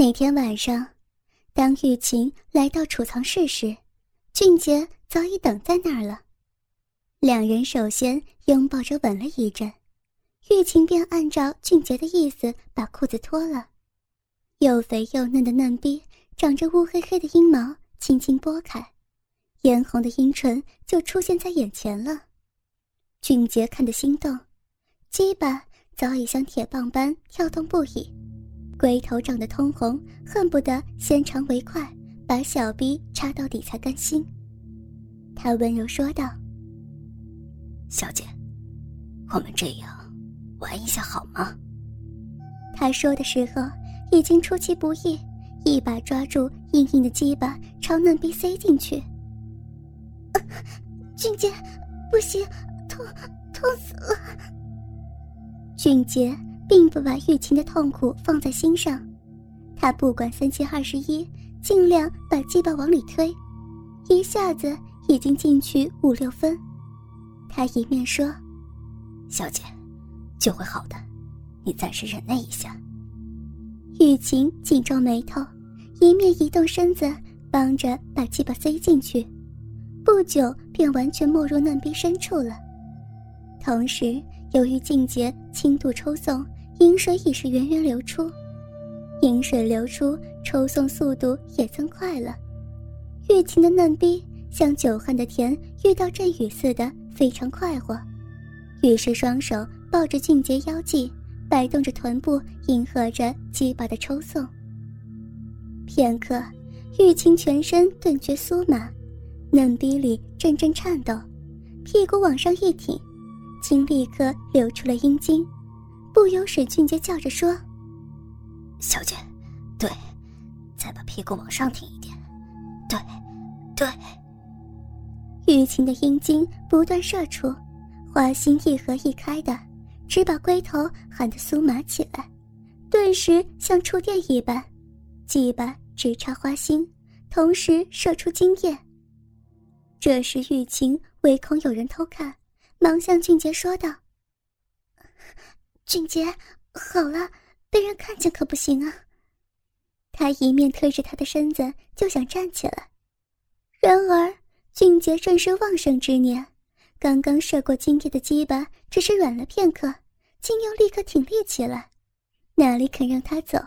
那天晚上，当玉琴来到储藏室时，俊杰早已等在那儿了。两人首先拥抱着吻了一阵，玉琴便按照俊杰的意思把裤子脱了，又肥又嫩的嫩逼长着乌黑黑的阴毛，轻轻拨开，嫣红的阴唇就出现在眼前了。俊杰看得心动，鸡巴早已像铁棒般跳动不已。龟头长得通红，恨不得先长为快，把小逼插到底才甘心。他温柔说道：“小姐，我们这样玩一下好吗？”他说的时候已经出其不意，一把抓住硬硬的鸡巴，朝嫩逼塞进去。俊杰，不行，痛，痛死了！俊杰。并不把玉琴的痛苦放在心上，他不管三七二十一，尽量把鸡巴往里推，一下子已经进去五六分。他一面说：“小姐，就会好的，你暂时忍耐一下。”玉琴紧皱眉头，一面移动身子，帮着把鸡巴塞进去，不久便完全没入嫩逼深处了。同时，由于静节轻度抽送。饮水已是源源流出，饮水流出，抽送速度也增快了。玉琴的嫩逼像久旱的田遇到阵雨似的，非常快活。于是双手抱着俊杰腰际，摆动着臀部，迎合着鸡巴的抽送。片刻，玉琴全身顿觉酥麻，嫩逼里阵阵颤抖，屁股往上一挺，竟立刻流出了阴茎。不由水俊杰叫着说：“小姐，对，再把屁股往上挺一点，对，对。”玉琴的阴茎不断射出，花心一合一开的，只把龟头喊得酥麻起来，顿时像触电一般，鸡巴直插花心，同时射出精液。这时玉琴唯恐有人偷看，忙向俊杰说道。俊杰，好了，被人看见可不行啊！他一面推着他的身子就想站起来，然而俊杰正是旺盛之年，刚刚射过精液的鸡巴只是软了片刻，竟又立刻挺立起来，哪里肯让他走？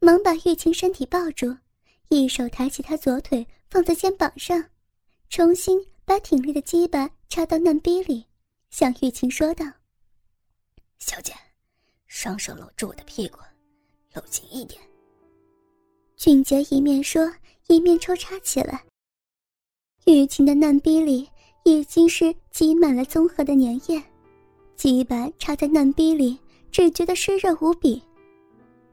忙把玉清身体抱住，一手抬起他左腿放在肩膀上，重新把挺立的鸡巴插到嫩逼里，向玉清说道。小姐，双手搂住我的屁股，搂紧一点。俊杰一面说，一面抽插起来。玉琴的嫩逼里已经是挤满了综合的粘液，鸡巴插在嫩逼里，只觉得湿热无比。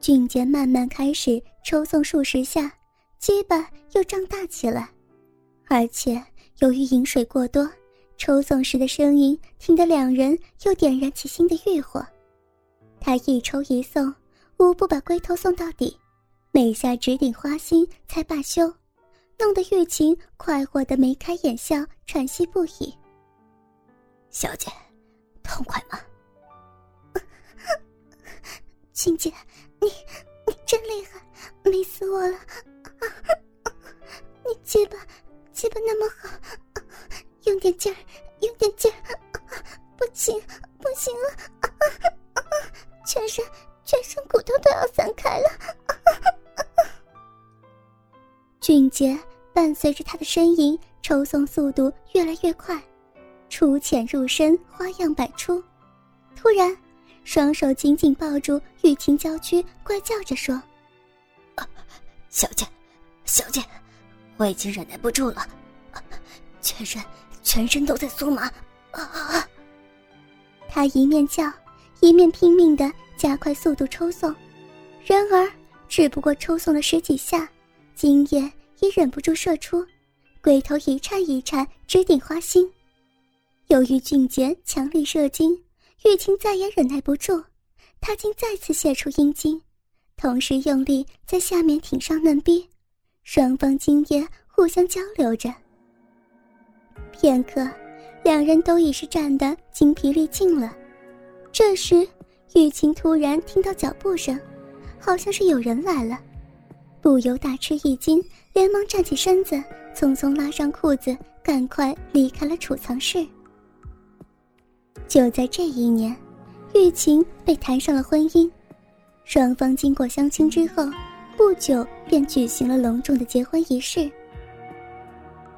俊杰慢慢开始抽送数十下，鸡巴又胀大起来，而且由于饮水过多。抽送时的声音，听得两人又点燃起新的欲火。他一抽一送，无不把龟头送到底，每下直顶花心才罢休，弄得玉琴快活的眉开眼笑，喘息不已。小姐，痛快吗？青姐，你你真厉害，美死我了！你鸡巴鸡巴那么好。用点劲儿，用点劲儿，不行，不行了，全身全身骨头都要散开了。俊杰伴随着他的呻吟，抽送速度越来越快，出浅入深，花样百出。突然，双手紧紧抱住玉清娇躯，怪叫着说：“小姐，小姐，我已经忍耐不住了，全身。”全身都在酥麻，啊！他一面叫，一面拼命的加快速度抽送，然而只不过抽送了十几下，精液也忍不住射出，龟头一颤一颤，直顶花心。由于俊杰强力射精，玉清再也忍耐不住，他竟再次泄出阴茎，同时用力在下面挺上嫩逼，双方精液互相交流着。片刻，两人都已是战得精疲力尽了。这时，玉晴突然听到脚步声，好像是有人来了，不由大吃一惊，连忙站起身子，匆匆拉上裤子，赶快离开了储藏室。就在这一年，玉琴被谈上了婚姻，双方经过相亲之后，不久便举行了隆重的结婚仪式。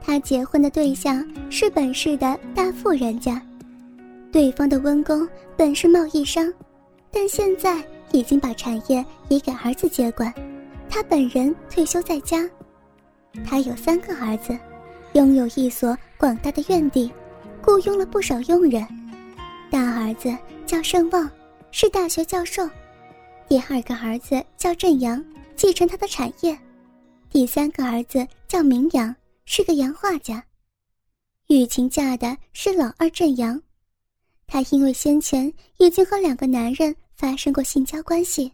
他结婚的对象是本市的大富人家，对方的温公本是贸易商，但现在已经把产业移给儿子接管，他本人退休在家。他有三个儿子，拥有一所广大的院地，雇佣了不少佣人。大儿子叫盛旺，是大学教授；第二个儿子叫振阳，继承他的产业；第三个儿子叫明阳。是个洋画家，雨晴嫁的是老二镇阳，她因为先前已经和两个男人发生过性交关系，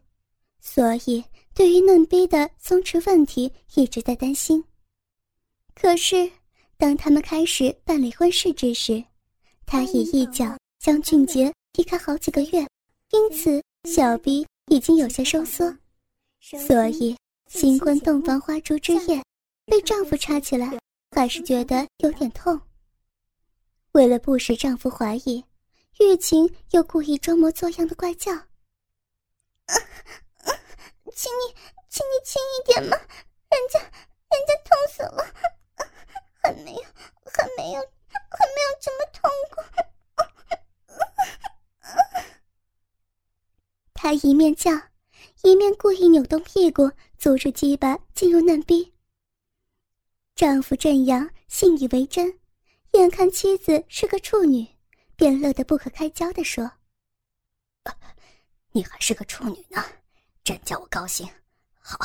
所以对于嫩逼的松弛问题一直在担心。可是，当他们开始办理婚事之时，他已一脚将俊杰踢开好几个月，因此小逼已经有些收缩，所以新婚洞房花烛之夜。被丈夫插起来，还是觉得有点痛。为了不使丈夫怀疑，玉琴又故意装模作样的怪叫：“请你，请你轻一点嘛，人家，人家痛死了，还没有，还没有，还没有这么痛过。”她一面叫，一面故意扭动屁股，阻止鸡巴进入嫩逼。丈夫郑阳信以为真，眼看妻子是个处女，便乐得不可开交地说：“你还是个处女呢，真叫我高兴。好，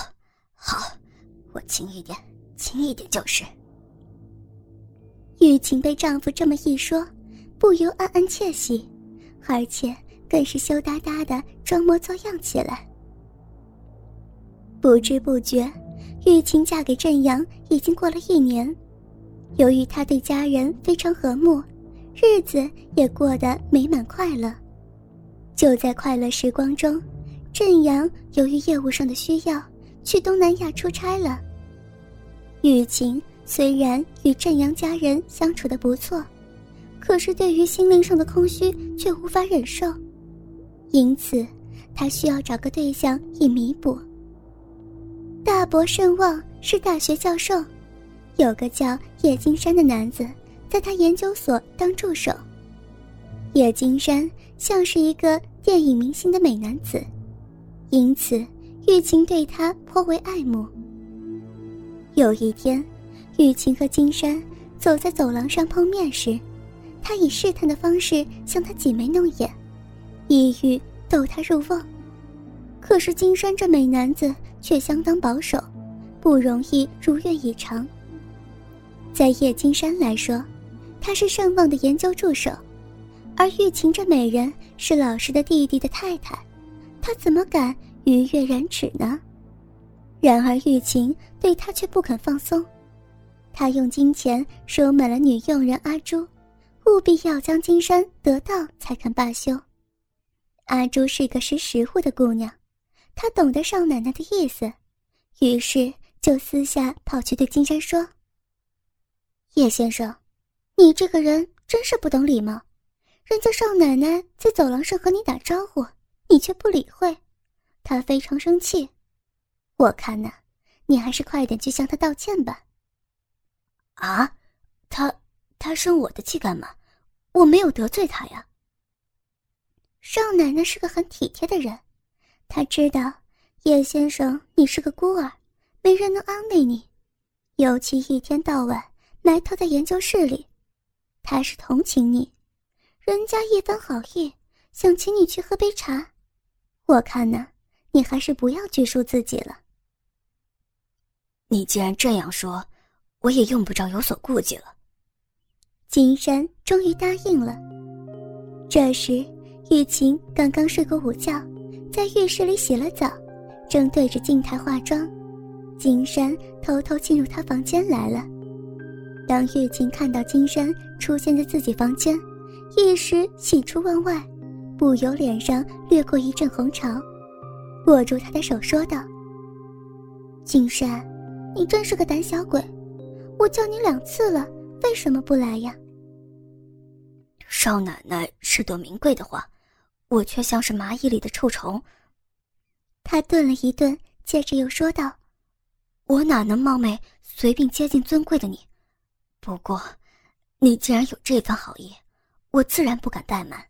好，我轻一点，轻一点就是。”玉琴被丈夫这么一说，不由暗暗窃喜，而且更是羞答答的装模作样起来。不知不觉。玉琴嫁给镇阳已经过了一年，由于她对家人非常和睦，日子也过得美满快乐。就在快乐时光中，镇阳由于业务上的需要去东南亚出差了。雨晴虽然与镇阳家人相处的不错，可是对于心灵上的空虚却无法忍受，因此她需要找个对象以弥补。大伯盛旺是大学教授，有个叫叶金山的男子在他研究所当助手。叶金山像是一个电影明星的美男子，因此玉琴对他颇为爱慕。有一天，玉琴和金山走在走廊上碰面时，他以试探的方式向他挤眉弄眼，意欲逗他入瓮。可是金山这美男子。却相当保守，不容易如愿以偿。在叶金山来说，他是盛旺的研究助手，而玉琴这美人是老师的弟弟的太太，他怎么敢逾越人指呢？然而玉琴对他却不肯放松，他用金钱收买了女佣人阿朱，务必要将金山得到才肯罢休。阿朱是个识时务的姑娘。她懂得少奶奶的意思，于是就私下跑去对金山说：“叶先生，你这个人真是不懂礼貌，人家少奶奶在走廊上和你打招呼，你却不理会，她非常生气。我看呢，你还是快点去向她道歉吧。”啊，他他生我的气干嘛？我没有得罪他呀。少奶奶是个很体贴的人。她知道叶先生你是个孤儿，没人能安慰你，尤其一天到晚埋头在研究室里，他是同情你，人家一番好意，想请你去喝杯茶，我看呢，你还是不要拘束自己了。你既然这样说，我也用不着有所顾忌了。金山终于答应了。这时，玉琴刚刚睡过午觉。在浴室里洗了澡，正对着镜台化妆，金山偷偷进入她房间来了。当玉琴看到金山出现在自己房间，一时喜出望外，不由脸上掠过一阵红潮，握住他的手说道：“金山，你真是个胆小鬼！我叫你两次了，为什么不来呀？少奶奶是朵名贵的花，我却像是蚂蚁里的臭虫。他顿了一顿，接着又说道：“我哪能冒昧随便接近尊贵的你？不过，你既然有这番好意，我自然不敢怠慢。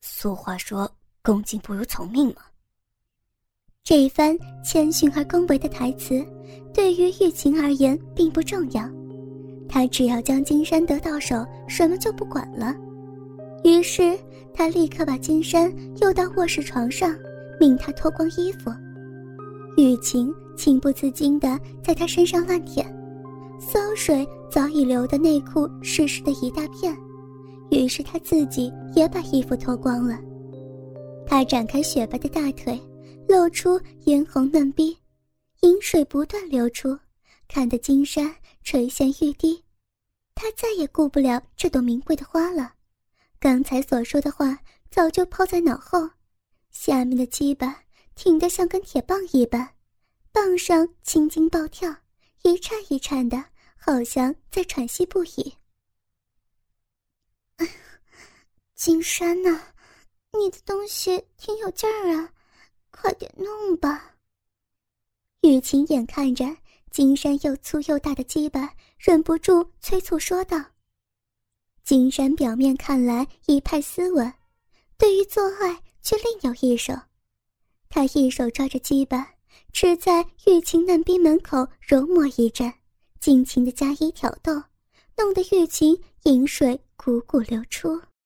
俗话说，恭敬不如从命嘛。”这一番谦逊而恭维的台词，对于玉琴而言并不重要，她只要将金山得到手，什么就不管了。于是，他立刻把金山诱到卧室床上，命他脱光衣服。玉晴情不自禁地在他身上乱舔，水早已流的内裤湿湿的一大片。于是他自己也把衣服脱光了。他展开雪白的大腿，露出嫣红嫩逼，饮水不断流出，看得金山垂涎欲滴。他再也顾不了这朵名贵的花了。刚才所说的话早就抛在脑后，下面的鸡巴挺得像根铁棒一般，棒上青筋暴跳，一颤一颤的，好像在喘息不已。金山呐，你的东西挺有劲儿啊，快点弄吧。雨晴眼看着金山又粗又大的鸡巴，忍不住催促说道。金山表面看来一派斯文，对于做爱却另有一手。他一手抓着鸡巴，只在玉琴嫩逼门口揉磨一阵，尽情的加以挑逗，弄得玉琴饮水汩汩流出。